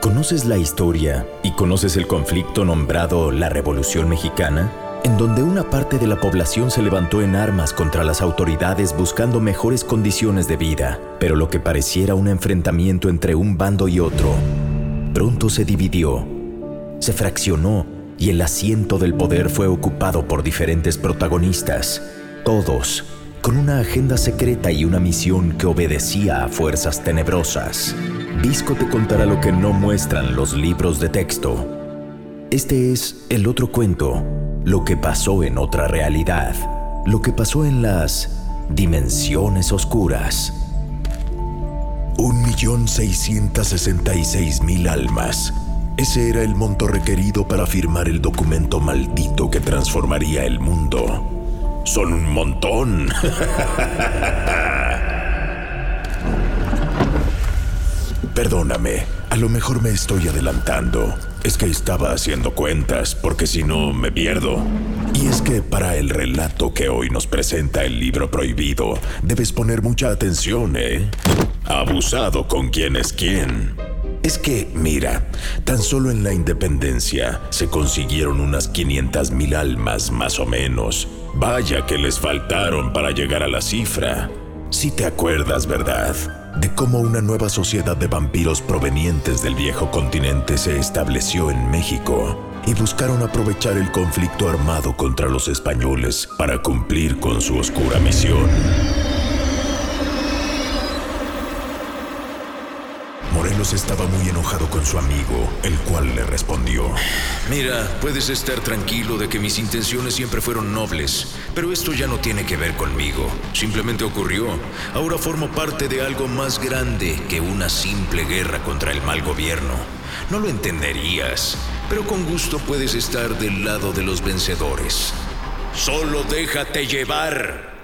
¿Conoces la historia y conoces el conflicto nombrado la Revolución Mexicana? En donde una parte de la población se levantó en armas contra las autoridades buscando mejores condiciones de vida, pero lo que pareciera un enfrentamiento entre un bando y otro, pronto se dividió, se fraccionó y el asiento del poder fue ocupado por diferentes protagonistas, todos con una agenda secreta y una misión que obedecía a fuerzas tenebrosas. Visco te contará lo que no muestran los libros de texto. Este es el otro cuento, lo que pasó en otra realidad, lo que pasó en las dimensiones oscuras. Un millón seiscientos sesenta y seis mil almas. Ese era el monto requerido para firmar el documento maldito que transformaría el mundo. Son un montón. Perdóname, a lo mejor me estoy adelantando. Es que estaba haciendo cuentas, porque si no me pierdo. Y es que para el relato que hoy nos presenta el libro prohibido, debes poner mucha atención, ¿eh? Abusado con quién es quién. Es que, mira, tan solo en la independencia se consiguieron unas 500 mil almas más o menos. Vaya que les faltaron para llegar a la cifra. Si te acuerdas, ¿verdad? De cómo una nueva sociedad de vampiros provenientes del viejo continente se estableció en México y buscaron aprovechar el conflicto armado contra los españoles para cumplir con su oscura misión. Estaba muy enojado con su amigo, el cual le respondió. Mira, puedes estar tranquilo de que mis intenciones siempre fueron nobles, pero esto ya no tiene que ver conmigo. Simplemente ocurrió. Ahora formo parte de algo más grande que una simple guerra contra el mal gobierno. No lo entenderías, pero con gusto puedes estar del lado de los vencedores. Solo déjate llevar.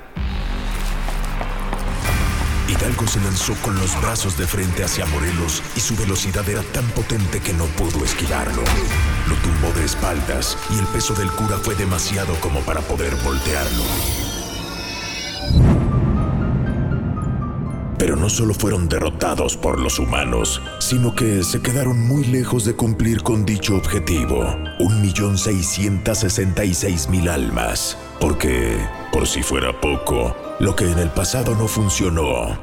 Hidalgo se lanzó con los brazos de frente hacia Morelos y su velocidad era tan potente que no pudo esquivarlo. Lo tumbó de espaldas y el peso del cura fue demasiado como para poder voltearlo. Pero no solo fueron derrotados por los humanos, sino que se quedaron muy lejos de cumplir con dicho objetivo. Un millón seiscientos sesenta y seis mil almas. Porque, por si fuera poco, lo que en el pasado no funcionó.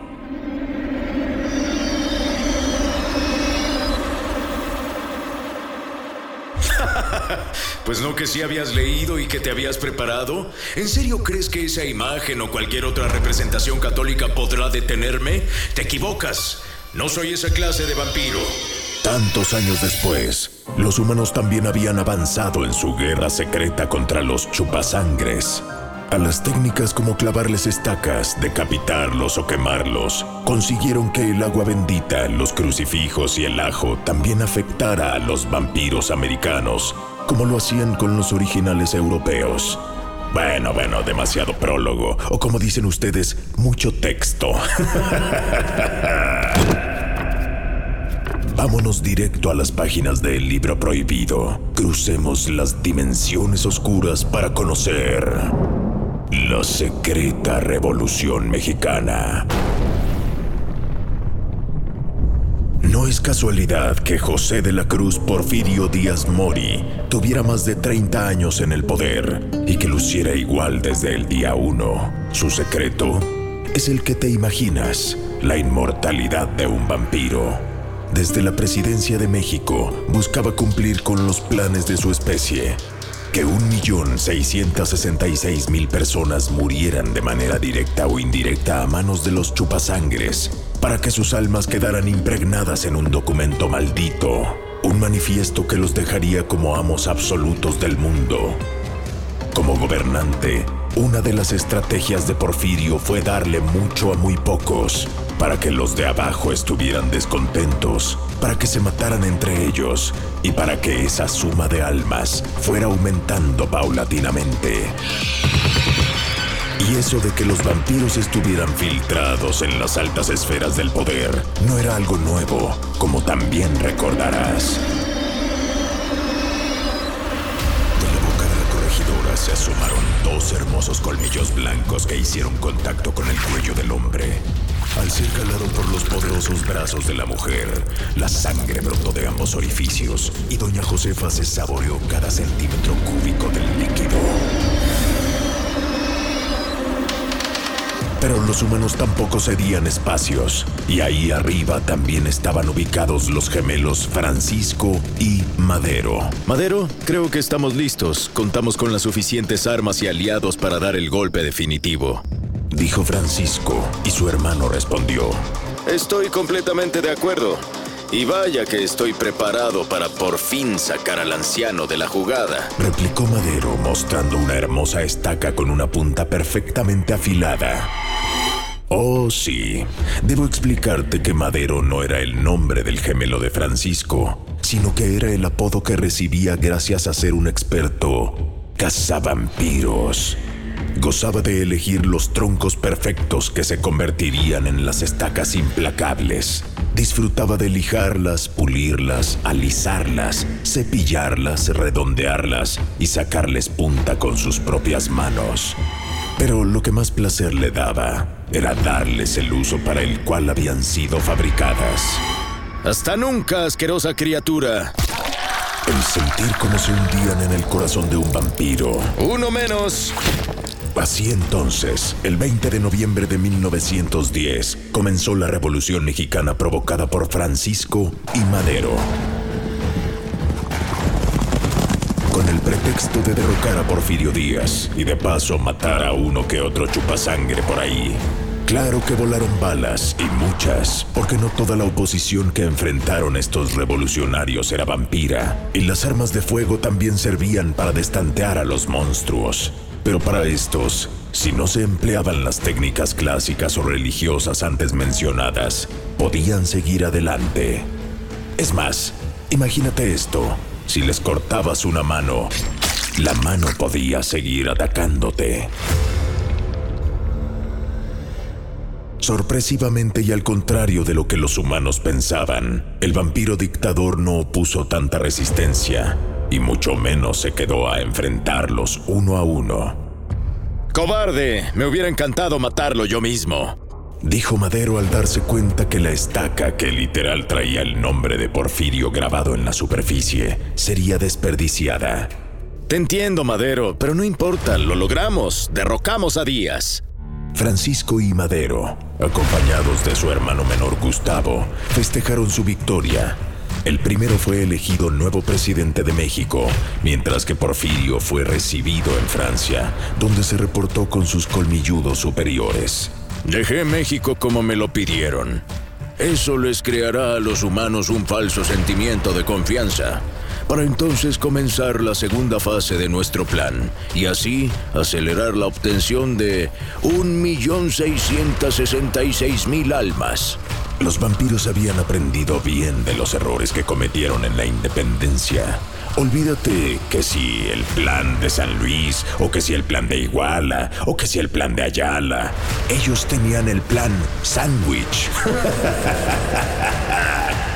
Pues no que sí habías leído y que te habías preparado. ¿En serio crees que esa imagen o cualquier otra representación católica podrá detenerme? Te equivocas. No soy esa clase de vampiro. Tantos años después, los humanos también habían avanzado en su guerra secreta contra los chupasangres. A las técnicas como clavarles estacas, decapitarlos o quemarlos, consiguieron que el agua bendita, los crucifijos y el ajo también afectara a los vampiros americanos, como lo hacían con los originales europeos. Bueno, bueno, demasiado prólogo, o como dicen ustedes, mucho texto. Vámonos directo a las páginas del libro prohibido. Crucemos las dimensiones oscuras para conocer la secreta Revolución Mexicana. No es casualidad que José de la Cruz Porfirio Díaz Mori tuviera más de 30 años en el poder y que luciera igual desde el día 1. Su secreto, es el que te imaginas, la inmortalidad de un vampiro. Desde la presidencia de México buscaba cumplir con los planes de su especie, que 1.666.000 personas murieran de manera directa o indirecta a manos de los chupasangres, para que sus almas quedaran impregnadas en un documento maldito, un manifiesto que los dejaría como amos absolutos del mundo. Como gobernante, una de las estrategias de Porfirio fue darle mucho a muy pocos, para que los de abajo estuvieran descontentos, para que se mataran entre ellos y para que esa suma de almas fuera aumentando paulatinamente. Y eso de que los vampiros estuvieran filtrados en las altas esferas del poder no era algo nuevo, como también recordarás. se asomaron dos hermosos colmillos blancos que hicieron contacto con el cuello del hombre. Al ser calado por los poderosos brazos de la mujer, la sangre brotó de ambos orificios y doña Josefa se saboreó cada centímetro cúbico del líquido. Pero los humanos tampoco cedían espacios, y ahí arriba también estaban ubicados los gemelos Francisco y Madero. Madero, creo que estamos listos. Contamos con las suficientes armas y aliados para dar el golpe definitivo. Dijo Francisco, y su hermano respondió. Estoy completamente de acuerdo. Y vaya que estoy preparado para por fin sacar al anciano de la jugada. Replicó Madero mostrando una hermosa estaca con una punta perfectamente afilada. Oh, sí. Debo explicarte que Madero no era el nombre del gemelo de Francisco, sino que era el apodo que recibía gracias a ser un experto cazavampiros. Gozaba de elegir los troncos perfectos que se convertirían en las estacas implacables. Disfrutaba de lijarlas, pulirlas, alisarlas, cepillarlas, redondearlas y sacarles punta con sus propias manos. Pero lo que más placer le daba era darles el uso para el cual habían sido fabricadas. Hasta nunca, asquerosa criatura. El sentir como se hundían en el corazón de un vampiro. Uno menos. Así entonces, el 20 de noviembre de 1910, comenzó la Revolución Mexicana provocada por Francisco y Madero. Con el pretexto de derrocar a Porfirio Díaz y de paso matar a uno que otro chupasangre por ahí. Claro que volaron balas y muchas, porque no toda la oposición que enfrentaron estos revolucionarios era vampira, y las armas de fuego también servían para destantear a los monstruos. Pero para estos, si no se empleaban las técnicas clásicas o religiosas antes mencionadas, podían seguir adelante. Es más, imagínate esto, si les cortabas una mano, la mano podía seguir atacándote. Sorpresivamente y al contrario de lo que los humanos pensaban, el vampiro dictador no opuso tanta resistencia y mucho menos se quedó a enfrentarlos uno a uno. ¡Cobarde! Me hubiera encantado matarlo yo mismo. Dijo Madero al darse cuenta que la estaca que literal traía el nombre de Porfirio grabado en la superficie sería desperdiciada. Te entiendo, Madero, pero no importa, lo logramos, derrocamos a Díaz. Francisco y Madero, acompañados de su hermano menor Gustavo, festejaron su victoria el primero fue elegido nuevo presidente de México, mientras que Porfirio fue recibido en Francia, donde se reportó con sus colmilludos superiores. Dejé México como me lo pidieron. Eso les creará a los humanos un falso sentimiento de confianza, para entonces comenzar la segunda fase de nuestro plan y así acelerar la obtención de 1.666.000 almas. Los vampiros habían aprendido bien de los errores que cometieron en la independencia. Olvídate que si el plan de San Luis, o que si el plan de Iguala, o que si el plan de Ayala. Ellos tenían el plan Sandwich.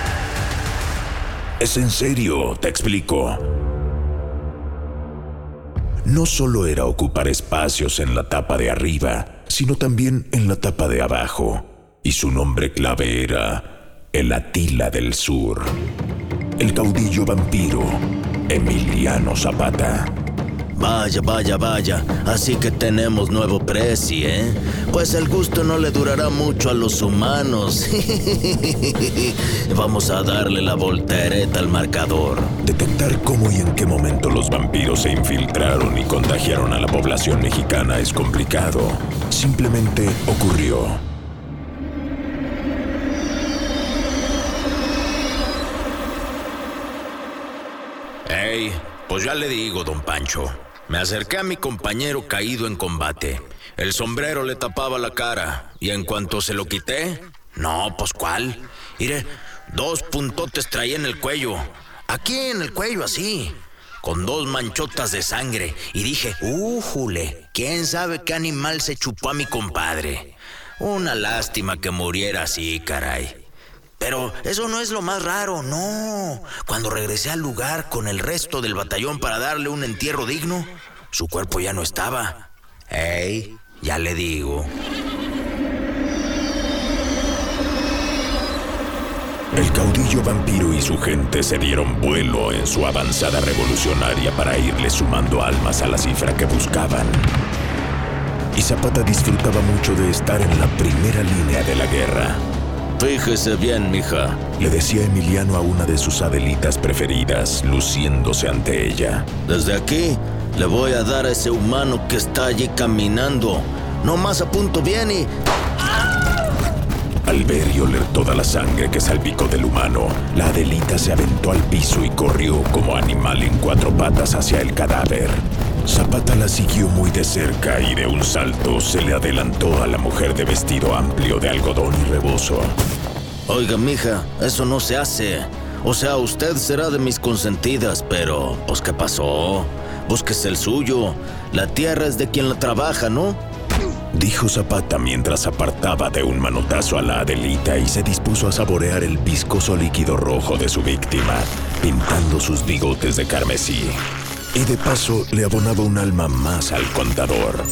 es en serio, te explico. No solo era ocupar espacios en la tapa de arriba, sino también en la tapa de abajo y su nombre clave era el Atila del Sur, el caudillo vampiro Emiliano Zapata. Vaya, vaya, vaya. Así que tenemos nuevo precio, ¿eh? Pues el gusto no le durará mucho a los humanos. Vamos a darle la voltereta al marcador. Detectar cómo y en qué momento los vampiros se infiltraron y contagiaron a la población mexicana es complicado. Simplemente ocurrió. Ey, pues ya le digo, don Pancho. Me acerqué a mi compañero caído en combate. El sombrero le tapaba la cara y en cuanto se lo quité, no, pues cuál. Mire, dos puntotes traía en el cuello. Aquí en el cuello así, con dos manchotas de sangre. Y dije, ¡újule! ¿Quién sabe qué animal se chupó a mi compadre? Una lástima que muriera así, caray. Pero eso no es lo más raro, no. Cuando regresé al lugar con el resto del batallón para darle un entierro digno, su cuerpo ya no estaba. ¡Ey! Ya le digo. El caudillo vampiro y su gente se dieron vuelo en su avanzada revolucionaria para irle sumando almas a la cifra que buscaban. Y Zapata disfrutaba mucho de estar en la primera línea de la guerra. Fíjese bien, mija. Le decía Emiliano a una de sus adelitas preferidas, luciéndose ante ella. Desde aquí le voy a dar a ese humano que está allí caminando. No más a punto bien y... Al ver y oler toda la sangre que salpicó del humano, la Adelita se aventó al piso y corrió como animal en cuatro patas hacia el cadáver. Zapata la siguió muy de cerca y de un salto se le adelantó a la mujer de vestido amplio de algodón y rebozo. Oiga, mija, eso no se hace. O sea, usted será de mis consentidas, pero, pues, ¿qué pasó? Búsquese el suyo. La tierra es de quien la trabaja, ¿no? Dijo Zapata mientras apartaba de un manotazo a la Adelita y se dispuso a saborear el viscoso líquido rojo de su víctima, pintando sus bigotes de carmesí. Y de paso le abonaba un alma más al contador.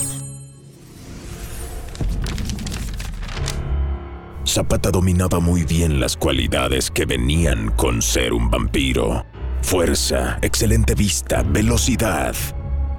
Zapata dominaba muy bien las cualidades que venían con ser un vampiro. Fuerza, excelente vista, velocidad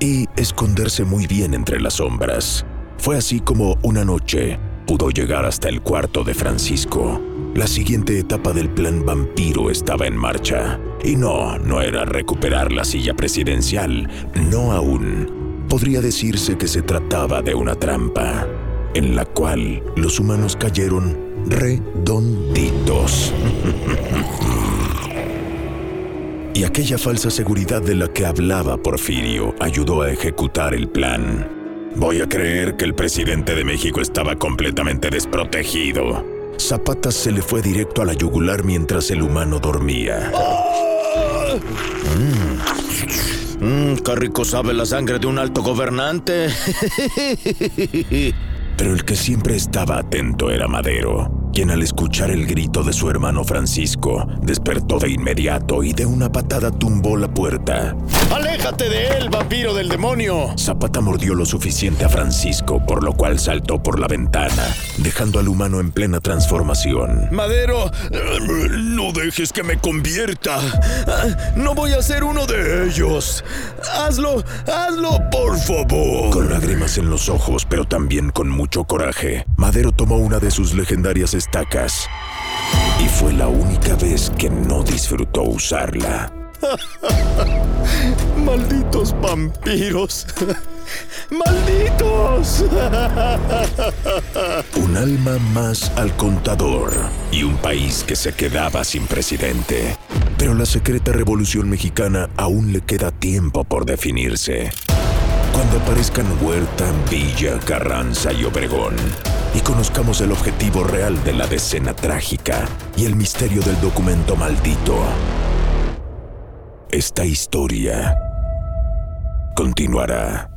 y esconderse muy bien entre las sombras. Fue así como una noche pudo llegar hasta el cuarto de Francisco. La siguiente etapa del plan vampiro estaba en marcha. Y no, no era recuperar la silla presidencial, no aún. Podría decirse que se trataba de una trampa, en la cual los humanos cayeron redonditos. y aquella falsa seguridad de la que hablaba Porfirio ayudó a ejecutar el plan. Voy a creer que el presidente de México estaba completamente desprotegido. Zapata se le fue directo a la yugular mientras el humano dormía. Qué rico sabe la sangre de un alto gobernante. Pero el que siempre estaba atento era Madero, quien al escuchar el grito de su hermano Francisco, despertó de inmediato y de una patada tumbó la puerta. ¡Aléjate de él, vampiro del demonio! Zapata mordió lo suficiente a Francisco, por lo cual saltó por la ventana, dejando al humano en plena transformación. Madero, no dejes que me convierta. No voy a ser uno de ellos. Hazlo, hazlo, por favor. Con lágrimas en los ojos, pero también con mucho coraje, Madero tomó una de sus legendarias estacas y fue la única vez que no disfrutó usarla. Malditos vampiros. ¡Malditos! Un alma más al contador y un país que se quedaba sin presidente. Pero la secreta revolución mexicana aún le queda tiempo por definirse. Cuando aparezcan Huerta, Villa, Carranza y Obregón y conozcamos el objetivo real de la decena trágica y el misterio del documento maldito. Esta historia continuará.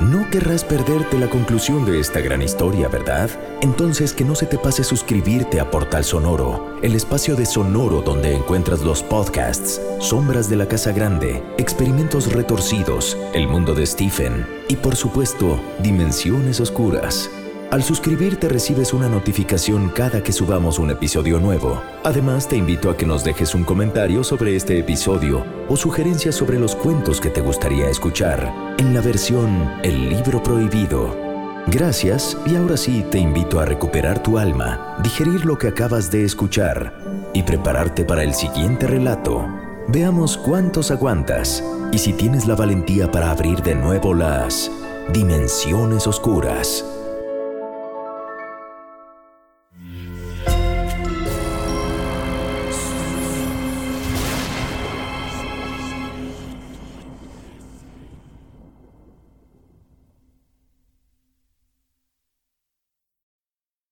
No querrás perderte la conclusión de esta gran historia, ¿verdad? Entonces que no se te pase suscribirte a Portal Sonoro, el espacio de Sonoro donde encuentras los podcasts, Sombras de la Casa Grande, Experimentos Retorcidos, El Mundo de Stephen y por supuesto, Dimensiones Oscuras. Al suscribirte recibes una notificación cada que subamos un episodio nuevo. Además, te invito a que nos dejes un comentario sobre este episodio o sugerencias sobre los cuentos que te gustaría escuchar en la versión El libro prohibido. Gracias y ahora sí te invito a recuperar tu alma, digerir lo que acabas de escuchar y prepararte para el siguiente relato. Veamos cuántos aguantas y si tienes la valentía para abrir de nuevo las dimensiones oscuras.